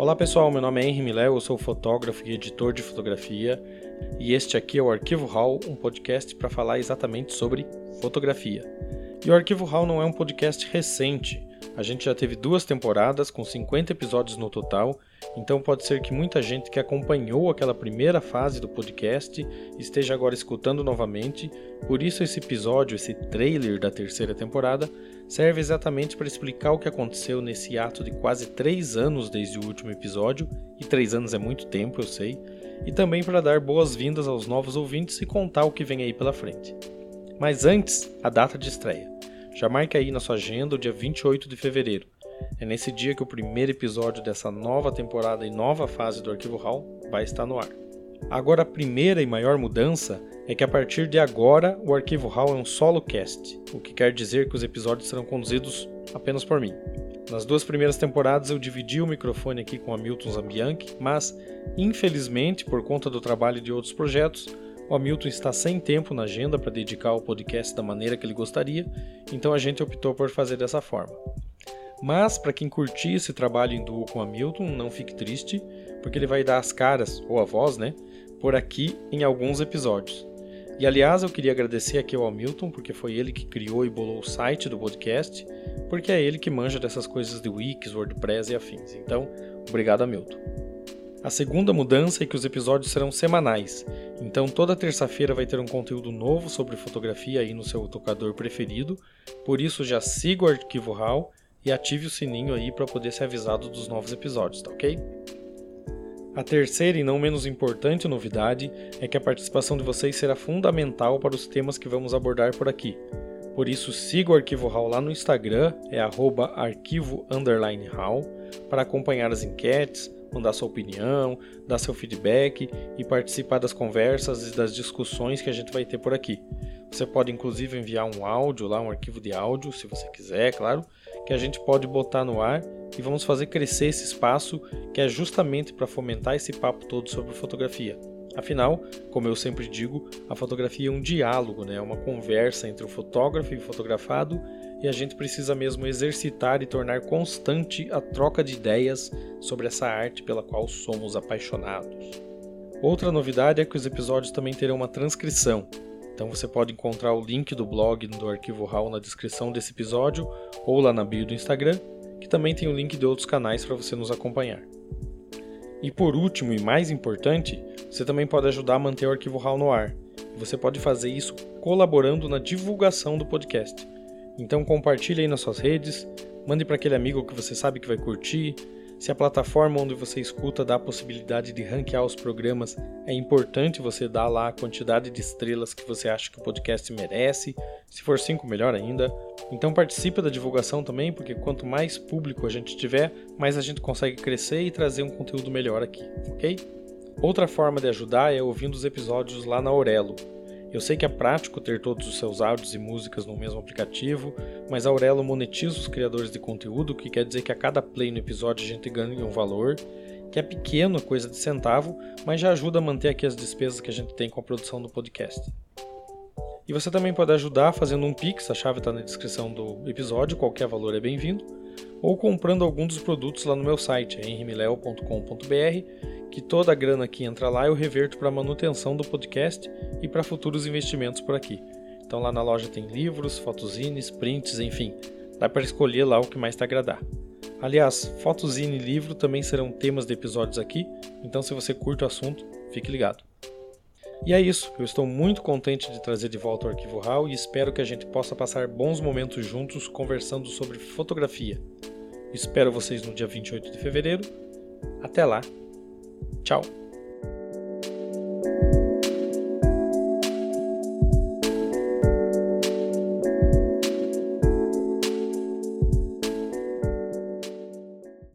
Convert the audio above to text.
Olá pessoal, meu nome é Henry Miléo, eu sou fotógrafo e editor de fotografia. E este aqui é o Arquivo Hall, um podcast para falar exatamente sobre fotografia. E o Arquivo Hall não é um podcast recente, a gente já teve duas temporadas com 50 episódios no total, então pode ser que muita gente que acompanhou aquela primeira fase do podcast esteja agora escutando novamente, por isso esse episódio, esse trailer da terceira temporada, serve exatamente para explicar o que aconteceu nesse ato de quase três anos desde o último episódio, e três anos é muito tempo, eu sei, e também para dar boas-vindas aos novos ouvintes e contar o que vem aí pela frente. Mas antes, a data de estreia. Já marque aí na sua agenda o dia 28 de fevereiro. É nesse dia que o primeiro episódio dessa nova temporada e nova fase do Arquivo Hall vai estar no ar. Agora, a primeira e maior mudança é que a partir de agora o Arquivo Hall é um solo cast, o que quer dizer que os episódios serão conduzidos apenas por mim. Nas duas primeiras temporadas eu dividi o microfone aqui com a Milton Zambianchi, mas infelizmente, por conta do trabalho de outros projetos, o Hamilton está sem tempo na agenda para dedicar ao podcast da maneira que ele gostaria, então a gente optou por fazer dessa forma. Mas para quem curtir esse trabalho em duo com o Hamilton, não fique triste, porque ele vai dar as caras, ou a voz, né, por aqui em alguns episódios. E aliás, eu queria agradecer aqui ao Hamilton, porque foi ele que criou e bolou o site do podcast, porque é ele que manja dessas coisas de Wix, WordPress e afins. Então, obrigado, Hamilton. A segunda mudança é que os episódios serão semanais, então toda terça-feira vai ter um conteúdo novo sobre fotografia aí no seu tocador preferido, por isso já siga o Arquivo RAW e ative o sininho aí para poder ser avisado dos novos episódios, tá ok? A terceira e não menos importante novidade é que a participação de vocês será fundamental para os temas que vamos abordar por aqui. Por isso, siga o Arquivo RAW lá no Instagram, é arquivo_RAW, para acompanhar as enquetes, mandar sua opinião, dar seu feedback e participar das conversas e das discussões que a gente vai ter por aqui. Você pode inclusive enviar um áudio lá, um arquivo de áudio, se você quiser, claro, que a gente pode botar no ar e vamos fazer crescer esse espaço que é justamente para fomentar esse papo todo sobre fotografia. Afinal, como eu sempre digo, a fotografia é um diálogo, né? é uma conversa entre o fotógrafo e o fotografado, e a gente precisa mesmo exercitar e tornar constante a troca de ideias sobre essa arte pela qual somos apaixonados. Outra novidade é que os episódios também terão uma transcrição, então você pode encontrar o link do blog do Arquivo RAW na descrição desse episódio ou lá na bio do Instagram, que também tem o link de outros canais para você nos acompanhar. E por último e mais importante, você também pode ajudar a manter o Arquivo RAW no ar. Você pode fazer isso colaborando na divulgação do podcast. Então compartilhe aí nas suas redes, mande para aquele amigo que você sabe que vai curtir, se a plataforma onde você escuta dá a possibilidade de ranquear os programas, é importante você dar lá a quantidade de estrelas que você acha que o podcast merece. Se for 5, melhor ainda. Então participe da divulgação também, porque quanto mais público a gente tiver, mais a gente consegue crescer e trazer um conteúdo melhor aqui, ok? Outra forma de ajudar é ouvindo os episódios lá na Aurelo. Eu sei que é prático ter todos os seus áudios e músicas no mesmo aplicativo, mas a Aurelo monetiza os criadores de conteúdo, que quer dizer que a cada play no episódio a gente ganha um valor, que é pequeno, coisa de centavo, mas já ajuda a manter aqui as despesas que a gente tem com a produção do podcast. E você também pode ajudar fazendo um Pix, a chave está na descrição do episódio, qualquer valor é bem-vindo, ou comprando algum dos produtos lá no meu site, henrimileo.com.br, que toda a grana que entra lá eu reverto para manutenção do podcast e para futuros investimentos por aqui. Então lá na loja tem livros, fotozines, prints, enfim, dá para escolher lá o que mais te agradar. Aliás, fotozine e livro também serão temas de episódios aqui, então se você curte o assunto, fique ligado. E é isso, eu estou muito contente de trazer de volta o Arquivo RAW e espero que a gente possa passar bons momentos juntos conversando sobre fotografia. Espero vocês no dia 28 de fevereiro. Até lá! Tchau!